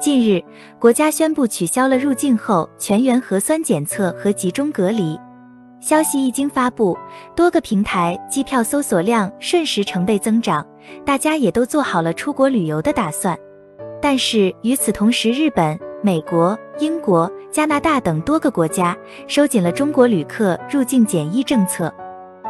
近日，国家宣布取消了入境后全员核酸检测和集中隔离。消息一经发布，多个平台机票搜索量瞬时成倍增长，大家也都做好了出国旅游的打算。但是与此同时，日本、美国、英国、加拿大等多个国家收紧了中国旅客入境检疫政策。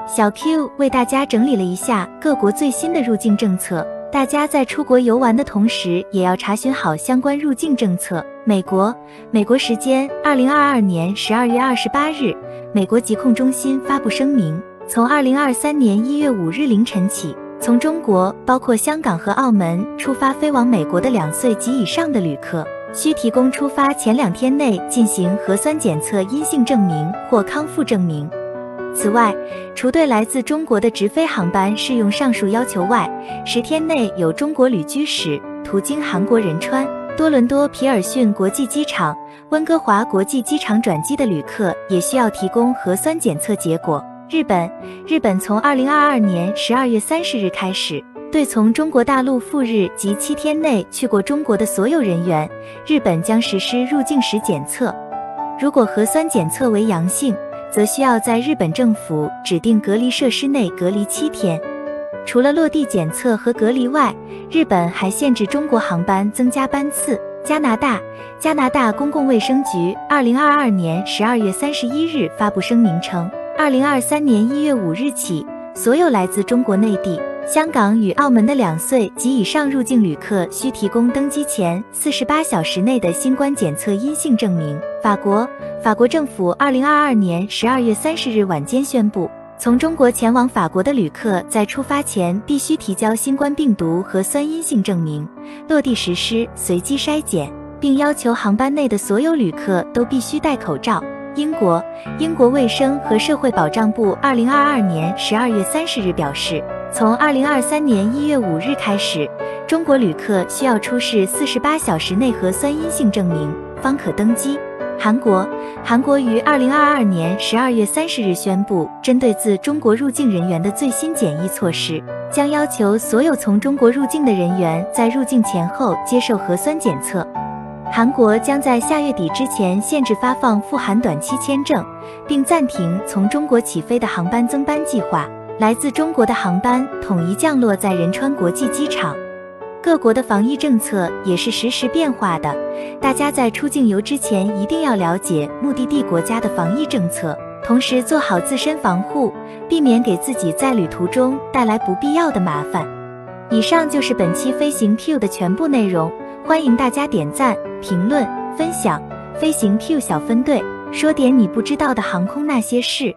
小 Q 为大家整理了一下各国最新的入境政策。大家在出国游玩的同时，也要查询好相关入境政策。美国，美国时间二零二二年十二月二十八日，美国疾控中心发布声明，从二零二三年一月五日凌晨起，从中国包括香港和澳门出发飞往美国的两岁及以上的旅客，需提供出发前两天内进行核酸检测阴性证明或康复证明。此外，除对来自中国的直飞航班适用上述要求外，十天内有中国旅居史、途经韩国仁川、多伦多皮尔逊国际机场、温哥华国际机场转机的旅客也需要提供核酸检测结果。日本，日本从二零二二年十二月三十日开始，对从中国大陆赴日及七天内去过中国的所有人员，日本将实施入境时检测，如果核酸检测为阳性。则需要在日本政府指定隔离设施内隔离七天。除了落地检测和隔离外，日本还限制中国航班增加班次。加拿大，加拿大公共卫生局二零二二年十二月三十一日发布声明称，二零二三年一月五日起，所有来自中国内地。香港与澳门的两岁及以上入境旅客需提供登机前四十八小时内的新冠检测阴性证明。法国，法国政府二零二二年十二月三十日晚间宣布，从中国前往法国的旅客在出发前必须提交新冠病毒核酸阴性证明，落地实施随机筛检，并要求航班内的所有旅客都必须戴口罩。英国，英国卫生和社会保障部二零二二年十二月三十日表示。从二零二三年一月五日开始，中国旅客需要出示四十八小时内核酸阴性证明方可登机。韩国，韩国于二零二二年十二月三十日宣布，针对自中国入境人员的最新检疫措施，将要求所有从中国入境的人员在入境前后接受核酸检测。韩国将在下月底之前限制发放赴韩短期签证，并暂停从中国起飞的航班增班计划。来自中国的航班统一降落在仁川国际机场。各国的防疫政策也是实时变化的，大家在出境游之前一定要了解目的地国家的防疫政策，同时做好自身防护，避免给自己在旅途中带来不必要的麻烦。以上就是本期飞行 Q 的全部内容，欢迎大家点赞、评论、分享。飞行 Q 小分队说点你不知道的航空那些事。